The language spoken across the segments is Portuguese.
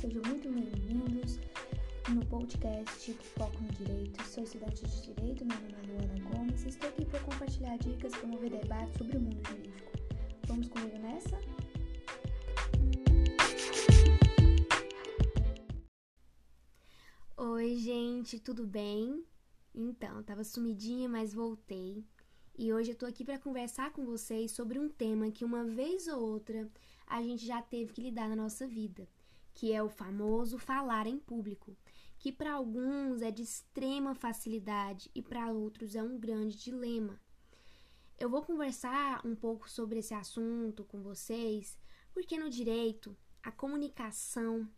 sejam muito bem-vindos no podcast Foco no Direito. Sou estudante de Direito, meu nome é Luana Gomes e estou aqui para compartilhar dicas e promover debate sobre o mundo jurídico. Vamos comigo nessa? Oi, gente, tudo bem? Então, tava sumidinha, mas voltei. E hoje eu tô aqui para conversar com vocês sobre um tema que uma vez ou outra a gente já teve que lidar na nossa vida, que é o famoso falar em público, que para alguns é de extrema facilidade e para outros é um grande dilema. Eu vou conversar um pouco sobre esse assunto com vocês, porque no direito a comunicação,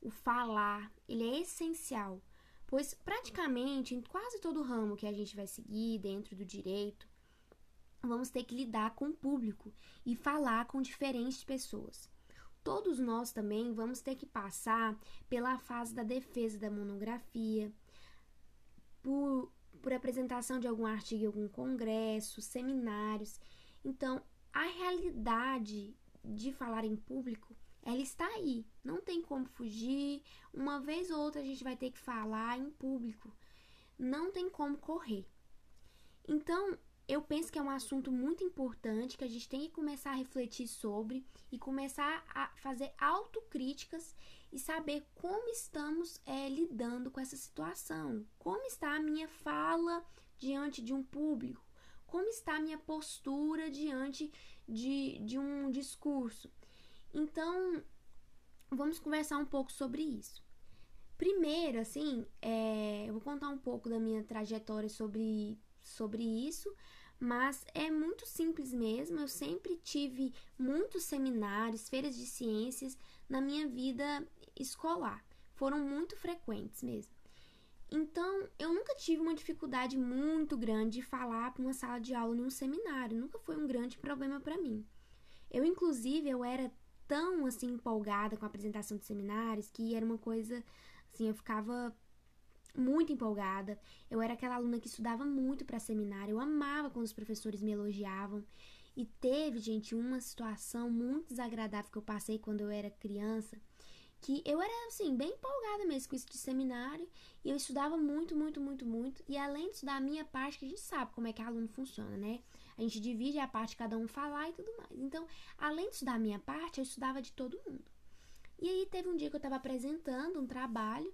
o falar, ele é essencial, pois praticamente em quase todo ramo que a gente vai seguir dentro do direito, vamos ter que lidar com o público e falar com diferentes pessoas. Todos nós também vamos ter que passar pela fase da defesa da monografia, por, por apresentação de algum artigo em algum congresso, seminários. Então, a realidade de falar em público, ela está aí. Não tem como fugir. Uma vez ou outra a gente vai ter que falar em público. Não tem como correr. Então, eu penso que é um assunto muito importante que a gente tem que começar a refletir sobre e começar a fazer autocríticas e saber como estamos é, lidando com essa situação, como está a minha fala diante de um público, como está a minha postura diante de, de um discurso. Então, vamos conversar um pouco sobre isso. Primeiro, assim, é, eu vou contar um pouco da minha trajetória sobre, sobre isso, mas é muito simples mesmo. Eu sempre tive muitos seminários, feiras de ciências na minha vida escolar. Foram muito frequentes mesmo. Então, eu nunca tive uma dificuldade muito grande de falar para uma sala de aula em um seminário. Nunca foi um grande problema para mim. Eu, inclusive, eu era tão assim empolgada com a apresentação de seminários que era uma coisa assim, eu ficava muito empolgada. Eu era aquela aluna que estudava muito para seminário. Eu amava quando os professores me elogiavam. E teve, gente, uma situação muito desagradável que eu passei quando eu era criança, que eu era assim, bem empolgada mesmo com isso de seminário, e eu estudava muito, muito, muito, muito, e além de estudar a minha parte, que a gente sabe como é que aluno funciona, né? A gente divide a parte cada um falar e tudo mais. Então, além de estudar a minha parte, eu estudava de todo mundo. E aí teve um dia que eu estava apresentando um trabalho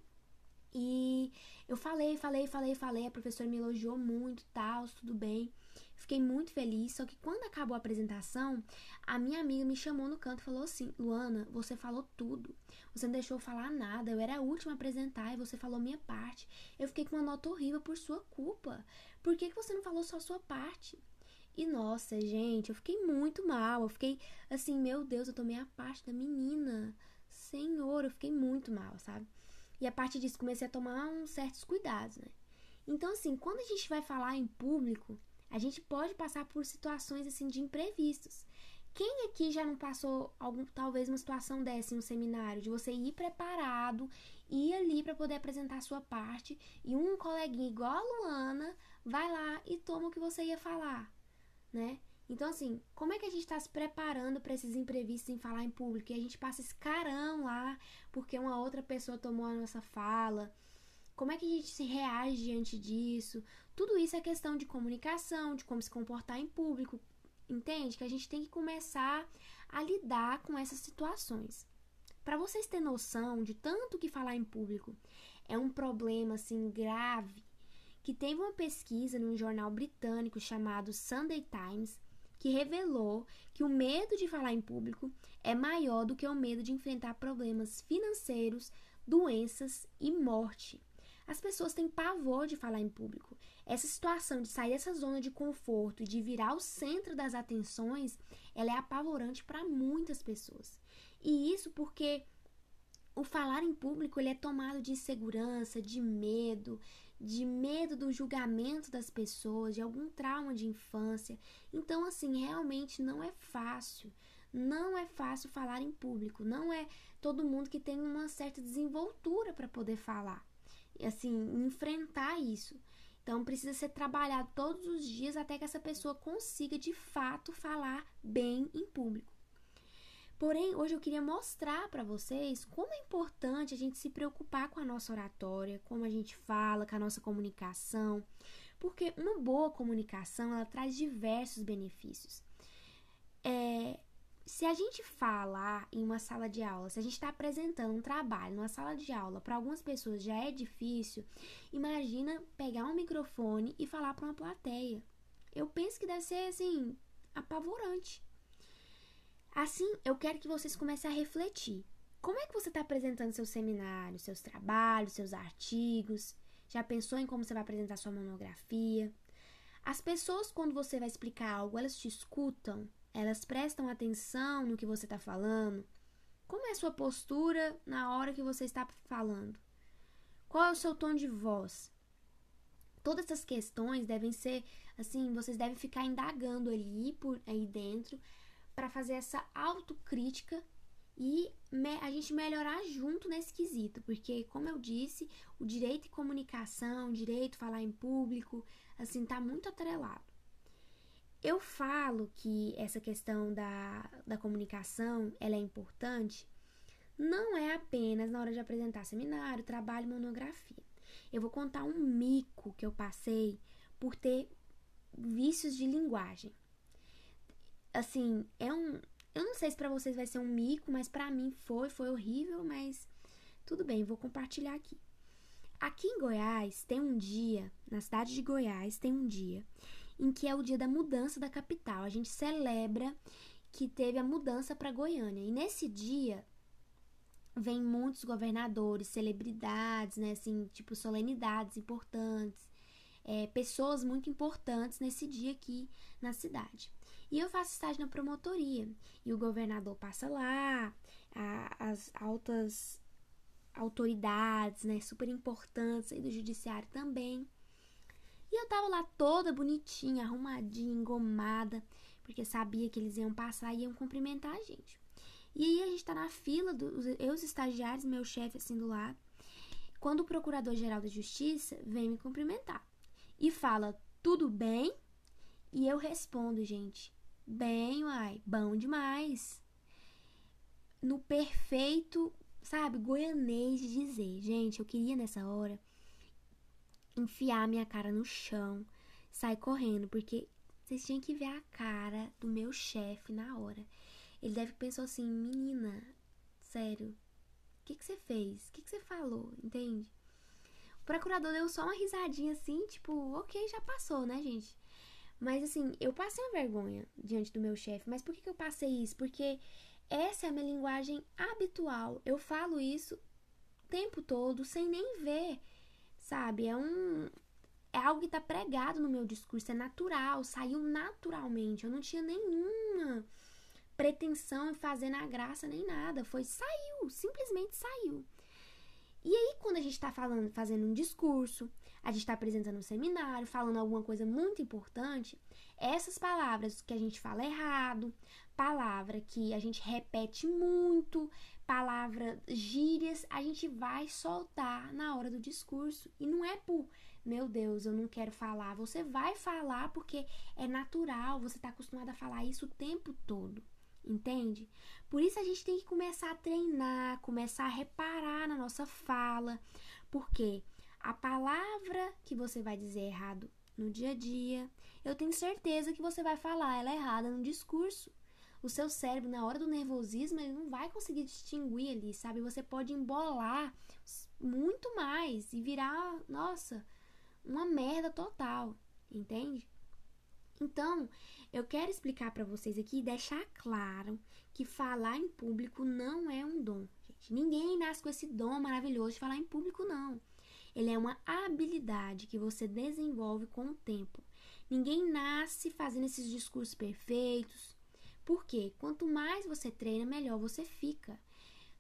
e eu falei, falei, falei, falei, a professora me elogiou muito, tal, tudo bem. Fiquei muito feliz, só que quando acabou a apresentação, a minha amiga me chamou no canto e falou assim: Luana, você falou tudo. Você não deixou eu falar nada. Eu era a última a apresentar e você falou minha parte. Eu fiquei com uma nota horrível por sua culpa. Por que, que você não falou só a sua parte? E nossa, gente, eu fiquei muito mal. Eu fiquei assim, meu Deus, eu tomei a parte da menina. Senhor, eu fiquei muito mal, sabe? E a partir disso comecei a tomar uns certos cuidados, né? Então, assim, quando a gente vai falar em público, a gente pode passar por situações assim de imprevistos. Quem aqui já não passou algum, talvez uma situação dessa em um seminário, de você ir preparado, ir ali para poder apresentar a sua parte e um coleguinha igual a Luana vai lá e toma o que você ia falar, né? Então, assim, como é que a gente está se preparando para esses imprevistos em falar em público? E a gente passa esse carão lá porque uma outra pessoa tomou a nossa fala. Como é que a gente se reage diante disso? Tudo isso é questão de comunicação, de como se comportar em público. Entende? Que a gente tem que começar a lidar com essas situações. Para vocês terem noção de tanto que falar em público é um problema assim grave, que teve uma pesquisa num jornal britânico chamado Sunday Times que revelou que o medo de falar em público é maior do que o medo de enfrentar problemas financeiros, doenças e morte. As pessoas têm pavor de falar em público. Essa situação de sair dessa zona de conforto e de virar o centro das atenções, ela é apavorante para muitas pessoas. E isso porque o falar em público ele é tomado de insegurança, de medo, de medo do julgamento das pessoas, de algum trauma de infância. Então, assim, realmente não é fácil. Não é fácil falar em público. Não é todo mundo que tem uma certa desenvoltura para poder falar. E, assim, enfrentar isso. Então, precisa ser trabalhado todos os dias até que essa pessoa consiga de fato falar bem em público. Porém, hoje eu queria mostrar para vocês como é importante a gente se preocupar com a nossa oratória, como a gente fala, com a nossa comunicação, porque uma boa comunicação ela traz diversos benefícios. É, se a gente falar em uma sala de aula, se a gente está apresentando um trabalho numa sala de aula, para algumas pessoas já é difícil, imagina pegar um microfone e falar para uma plateia. Eu penso que deve ser assim apavorante. Assim, eu quero que vocês comecem a refletir. Como é que você está apresentando seus seminários, seus trabalhos, seus artigos? Já pensou em como você vai apresentar sua monografia? As pessoas, quando você vai explicar algo, elas te escutam? Elas prestam atenção no que você está falando? Como é a sua postura na hora que você está falando? Qual é o seu tom de voz? Todas essas questões devem ser assim, vocês devem ficar indagando ali por aí dentro para fazer essa autocrítica e a gente melhorar junto nesse quesito, porque como eu disse, o direito de comunicação, o direito de falar em público, assim, tá muito atrelado. Eu falo que essa questão da, da comunicação, ela é importante, não é apenas na hora de apresentar seminário, trabalho, monografia. Eu vou contar um mico que eu passei por ter vícios de linguagem assim, é um. Eu não sei se para vocês vai ser um mico, mas para mim foi, foi horrível, mas tudo bem, vou compartilhar aqui. Aqui em Goiás tem um dia, na cidade de Goiás tem um dia em que é o dia da mudança da capital. A gente celebra que teve a mudança para Goiânia. E nesse dia vem muitos governadores, celebridades, né, assim, tipo solenidades importantes, é, pessoas muito importantes nesse dia aqui na cidade. E eu faço estágio na promotoria. E o governador passa lá, a, as altas autoridades, né, super importantes aí do judiciário também. E eu tava lá toda bonitinha, arrumadinha, engomada, porque sabia que eles iam passar e iam cumprimentar a gente. E aí a gente tá na fila, dos, eu os estagiários, meu chefe assim do lado, quando o procurador-geral da justiça vem me cumprimentar e fala, tudo bem? E eu respondo, gente, Bem, uai, bom demais. No perfeito, sabe, goianês de dizer, gente, eu queria nessa hora enfiar minha cara no chão, sair correndo, porque vocês tinham que ver a cara do meu chefe na hora. Ele deve pensar assim, menina, sério, o que, que você fez? O que, que você falou? Entende? O procurador deu só uma risadinha assim, tipo, ok, já passou, né, gente? Mas assim, eu passei uma vergonha diante do meu chefe. Mas por que, que eu passei isso? Porque essa é a minha linguagem habitual. Eu falo isso o tempo todo, sem nem ver. Sabe? É um. É algo que tá pregado no meu discurso, é natural, saiu naturalmente. Eu não tinha nenhuma pretensão em fazer na graça nem nada. Foi, saiu, simplesmente saiu. E aí, quando a gente está falando, fazendo um discurso, a gente está apresentando um seminário, falando alguma coisa muito importante, essas palavras que a gente fala errado, palavra que a gente repete muito, palavra gírias, a gente vai soltar na hora do discurso. E não é por, meu Deus, eu não quero falar. Você vai falar porque é natural, você está acostumado a falar isso o tempo todo entende? Por isso a gente tem que começar a treinar, começar a reparar na nossa fala, porque a palavra que você vai dizer errado no dia a dia, eu tenho certeza que você vai falar ela errada no discurso. O seu cérebro, na hora do nervosismo, ele não vai conseguir distinguir ali, sabe? Você pode embolar muito mais e virar, nossa, uma merda total, entende? Então, eu quero explicar para vocês aqui e deixar claro que falar em público não é um dom, gente. Ninguém nasce com esse dom maravilhoso de falar em público, não. Ele é uma habilidade que você desenvolve com o tempo. Ninguém nasce fazendo esses discursos perfeitos. Porque quanto mais você treina, melhor você fica.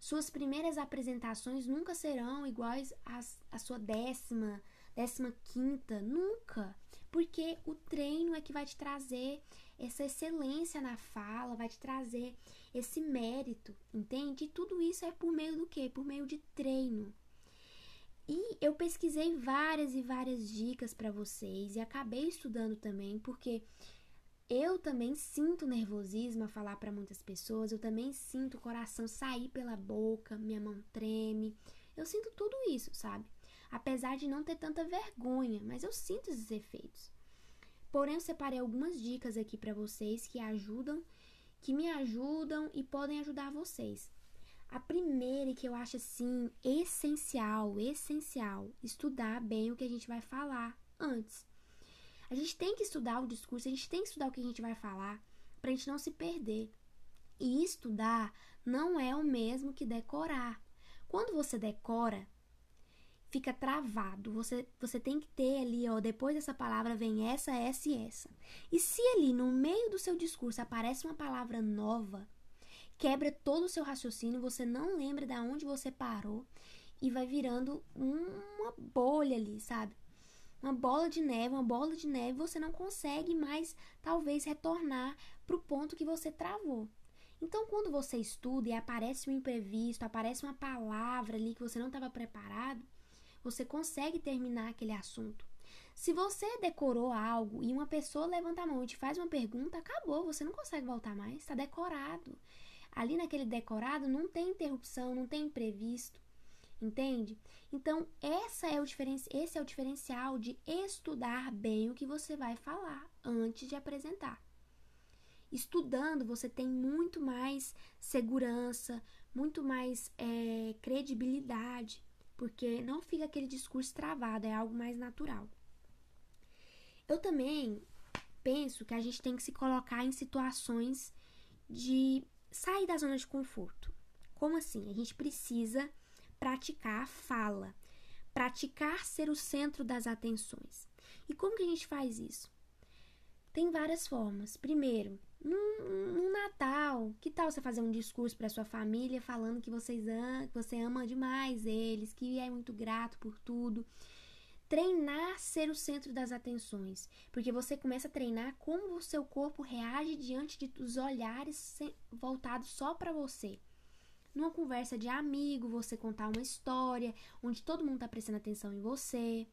Suas primeiras apresentações nunca serão iguais às, à sua décima, décima quinta, nunca porque o treino é que vai te trazer essa excelência na fala, vai te trazer esse mérito, entende? E tudo isso é por meio do quê? Por meio de treino. E eu pesquisei várias e várias dicas para vocês e acabei estudando também, porque eu também sinto nervosismo a falar para muitas pessoas, eu também sinto o coração sair pela boca, minha mão treme. Eu sinto tudo isso, sabe? Apesar de não ter tanta vergonha, mas eu sinto esses efeitos. Porém, eu separei algumas dicas aqui para vocês que ajudam, que me ajudam e podem ajudar vocês. A primeira que eu acho assim essencial, essencial, estudar bem o que a gente vai falar antes. A gente tem que estudar o discurso, a gente tem que estudar o que a gente vai falar para a gente não se perder. E estudar não é o mesmo que decorar. Quando você decora, fica travado. Você, você tem que ter ali, ó, depois dessa palavra vem essa, essa e essa. E se ali no meio do seu discurso aparece uma palavra nova, quebra todo o seu raciocínio, você não lembra de onde você parou e vai virando uma bolha ali, sabe? Uma bola de neve, uma bola de neve, você não consegue mais talvez retornar para o ponto que você travou. Então, quando você estuda e aparece um imprevisto, aparece uma palavra ali que você não estava preparado, você consegue terminar aquele assunto. Se você decorou algo e uma pessoa levanta a mão e te faz uma pergunta, acabou, você não consegue voltar mais, está decorado. Ali naquele decorado não tem interrupção, não tem imprevisto, entende? Então, essa é o esse é o diferencial de estudar bem o que você vai falar antes de apresentar. Estudando, você tem muito mais segurança, muito mais é, credibilidade, porque não fica aquele discurso travado, é algo mais natural. Eu também penso que a gente tem que se colocar em situações de sair da zona de conforto. Como assim? A gente precisa praticar a fala, praticar ser o centro das atenções. E como que a gente faz isso? Tem várias formas. Primeiro, no, Natal, que tal você fazer um discurso para sua família falando que vocês am que você ama demais eles, que é muito grato por tudo? Treinar ser o centro das atenções, porque você começa a treinar como o seu corpo reage diante de, dos olhares voltados só para você. Numa conversa de amigo, você contar uma história onde todo mundo está prestando atenção em você.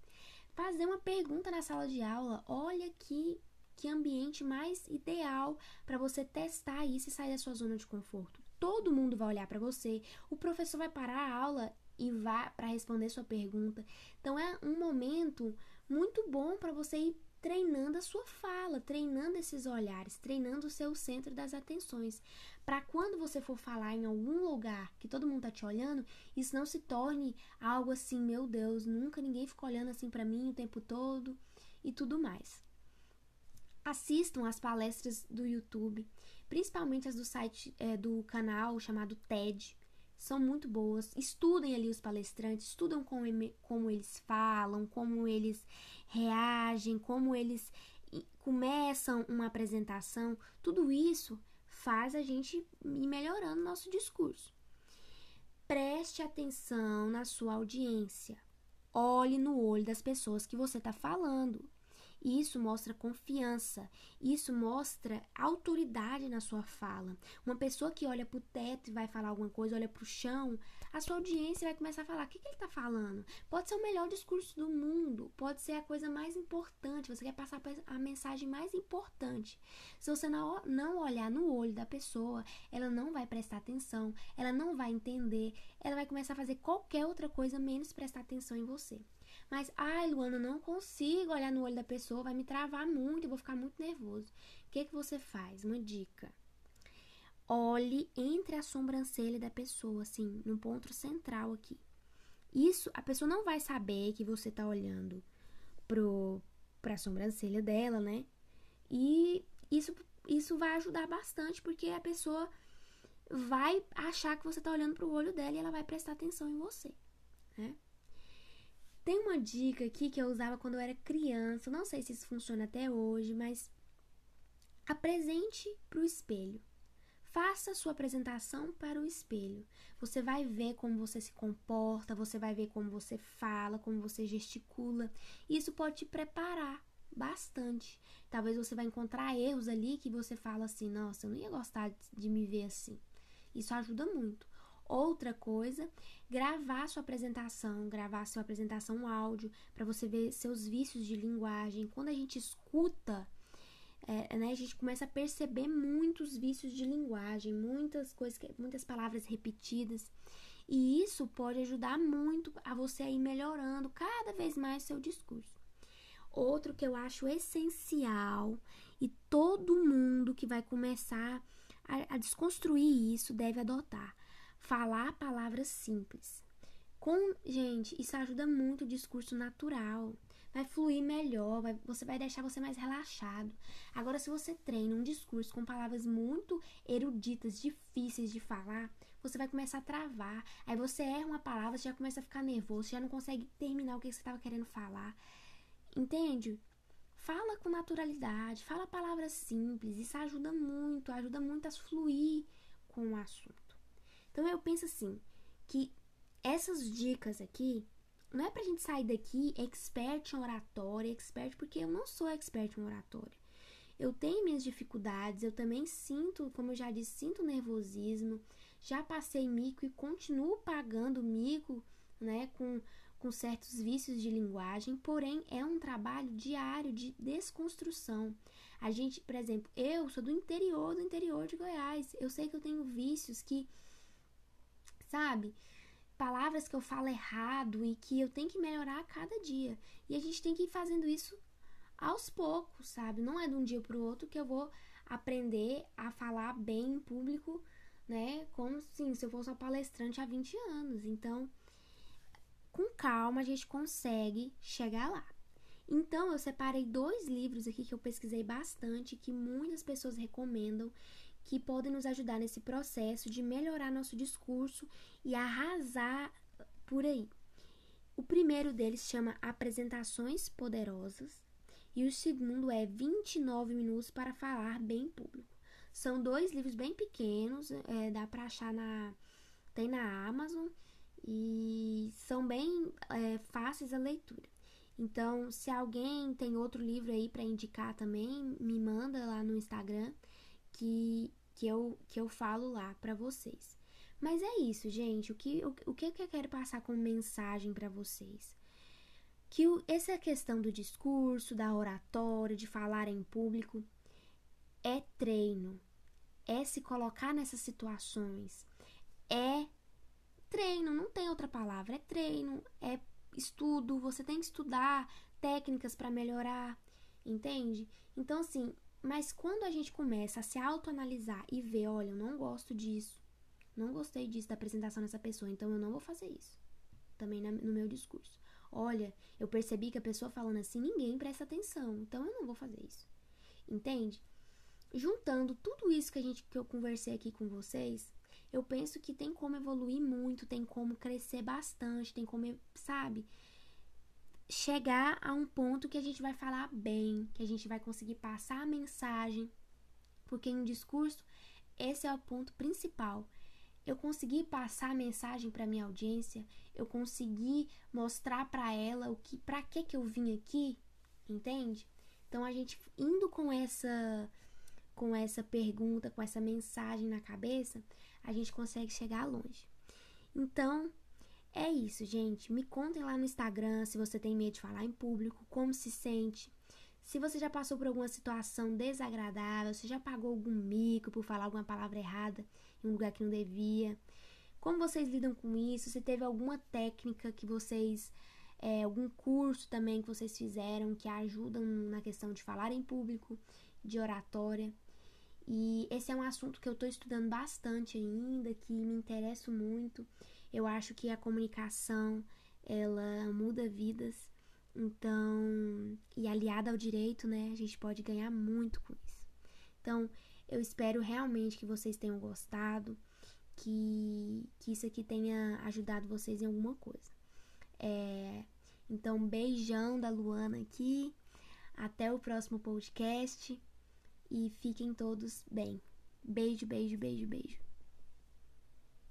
Fazer uma pergunta na sala de aula. Olha que, que ambiente mais ideal para você testar isso e sair da sua zona de conforto. Todo mundo vai olhar para você, o professor vai parar a aula e vá para responder sua pergunta. Então é um momento muito bom para você ir treinando a sua fala, treinando esses olhares, treinando o seu centro das atenções, para quando você for falar em algum lugar que todo mundo tá te olhando, isso não se torne algo assim, meu Deus, nunca ninguém ficou olhando assim para mim o tempo todo e tudo mais. Assistam as palestras do YouTube, principalmente as do site é, do canal chamado TED são muito boas. Estudem ali os palestrantes, estudam como, como eles falam, como eles reagem, como eles começam uma apresentação. Tudo isso faz a gente ir melhorando nosso discurso. Preste atenção na sua audiência. Olhe no olho das pessoas que você está falando. Isso mostra confiança, isso mostra autoridade na sua fala. Uma pessoa que olha para o teto e vai falar alguma coisa, olha para o chão, a sua audiência vai começar a falar: o que, que ele está falando? Pode ser o melhor discurso do mundo, pode ser a coisa mais importante, você quer passar a mensagem mais importante. Se você não olhar no olho da pessoa, ela não vai prestar atenção, ela não vai entender, ela vai começar a fazer qualquer outra coisa menos prestar atenção em você. Mas, ai, Luana, não consigo olhar no olho da pessoa, vai me travar muito, eu vou ficar muito nervoso. O que, que você faz? Uma dica. Olhe entre a sobrancelha da pessoa, assim, no ponto central aqui. Isso, a pessoa não vai saber que você tá olhando pro, pra sobrancelha dela, né? E isso, isso vai ajudar bastante, porque a pessoa vai achar que você tá olhando pro olho dela e ela vai prestar atenção em você, né? Tem uma dica aqui que eu usava quando eu era criança, não sei se isso funciona até hoje, mas apresente para o espelho. Faça sua apresentação para o espelho. Você vai ver como você se comporta, você vai ver como você fala, como você gesticula. Isso pode te preparar bastante. Talvez você vai encontrar erros ali que você fala assim: nossa, eu não ia gostar de me ver assim. Isso ajuda muito. Outra coisa, gravar sua apresentação, gravar sua apresentação áudio para você ver seus vícios de linguagem. Quando a gente escuta é, né, a gente começa a perceber muitos vícios de linguagem, muitas coisas, muitas palavras repetidas. E isso pode ajudar muito a você ir melhorando cada vez mais seu discurso. Outro que eu acho essencial e todo mundo que vai começar a, a desconstruir isso deve adotar: falar palavras simples. Com, gente, isso ajuda muito o discurso natural. Vai fluir melhor, vai, você vai deixar você mais relaxado. Agora, se você treina um discurso com palavras muito eruditas, difíceis de falar, você vai começar a travar. Aí você erra uma palavra, você já começa a ficar nervoso, já não consegue terminar o que você estava querendo falar. Entende? Fala com naturalidade, fala palavras simples. Isso ajuda muito, ajuda muito a fluir com o assunto. Então eu penso assim, que essas dicas aqui não é pra gente sair daqui expert em oratória, expert, porque eu não sou expert em oratória. Eu tenho minhas dificuldades, eu também sinto, como eu já disse, sinto nervosismo, já passei mico e continuo pagando mico, né, com, com certos vícios de linguagem, porém é um trabalho diário de desconstrução. A gente, por exemplo, eu sou do interior do interior de Goiás, eu sei que eu tenho vícios que, sabe, palavras que eu falo errado e que eu tenho que melhorar a cada dia. E a gente tem que ir fazendo isso aos poucos, sabe? Não é de um dia para o outro que eu vou aprender a falar bem em público, né? Como assim, se eu fosse uma palestrante há 20 anos. Então, com calma a gente consegue chegar lá. Então, eu separei dois livros aqui que eu pesquisei bastante, que muitas pessoas recomendam que podem nos ajudar nesse processo de melhorar nosso discurso e arrasar por aí. O primeiro deles chama Apresentações Poderosas e o segundo é 29 minutos para falar bem em público. São dois livros bem pequenos, é, dá para achar na tem na Amazon e são bem é, fáceis a leitura. Então, se alguém tem outro livro aí para indicar também, me manda lá no Instagram que, que, eu, que eu falo lá para vocês. Mas é isso, gente. O que, o, o que eu quero passar como mensagem para vocês? Que o, essa questão do discurso, da oratória, de falar em público, é treino. É se colocar nessas situações. É treino, não tem outra palavra. É treino, é estudo. Você tem que estudar técnicas para melhorar, entende? Então, assim, mas quando a gente começa a se autoanalisar e ver, olha, eu não gosto disso, não gostei disso da apresentação dessa pessoa, então eu não vou fazer isso. Também no meu discurso. Olha, eu percebi que a pessoa falando assim, ninguém presta atenção, então eu não vou fazer isso. Entende? Juntando tudo isso que a gente que eu conversei aqui com vocês, eu penso que tem como evoluir muito, tem como crescer bastante, tem como, sabe? Chegar a um ponto que a gente vai falar bem, que a gente vai conseguir passar a mensagem, porque em um discurso esse é o ponto principal. Eu consegui passar a mensagem para minha audiência, eu consegui mostrar para ela o que, para que que eu vim aqui, entende? Então a gente indo com essa com essa pergunta, com essa mensagem na cabeça, a gente consegue chegar longe. Então, é isso, gente. Me contem lá no Instagram se você tem medo de falar em público, como se sente. Se você já passou por alguma situação desagradável, se já pagou algum mico por falar alguma palavra errada em um lugar que não devia. Como vocês lidam com isso? Se teve alguma técnica que vocês. É, algum curso também que vocês fizeram que ajudam na questão de falar em público, de oratória. E esse é um assunto que eu estou estudando bastante ainda, que me interessa muito. Eu acho que a comunicação ela muda vidas. Então, e aliada ao direito, né, a gente pode ganhar muito com isso. Então, eu espero realmente que vocês tenham gostado, que, que isso aqui tenha ajudado vocês em alguma coisa. É, então, beijão da Luana aqui. Até o próximo podcast e fiquem todos bem. Beijo, beijo, beijo, beijo.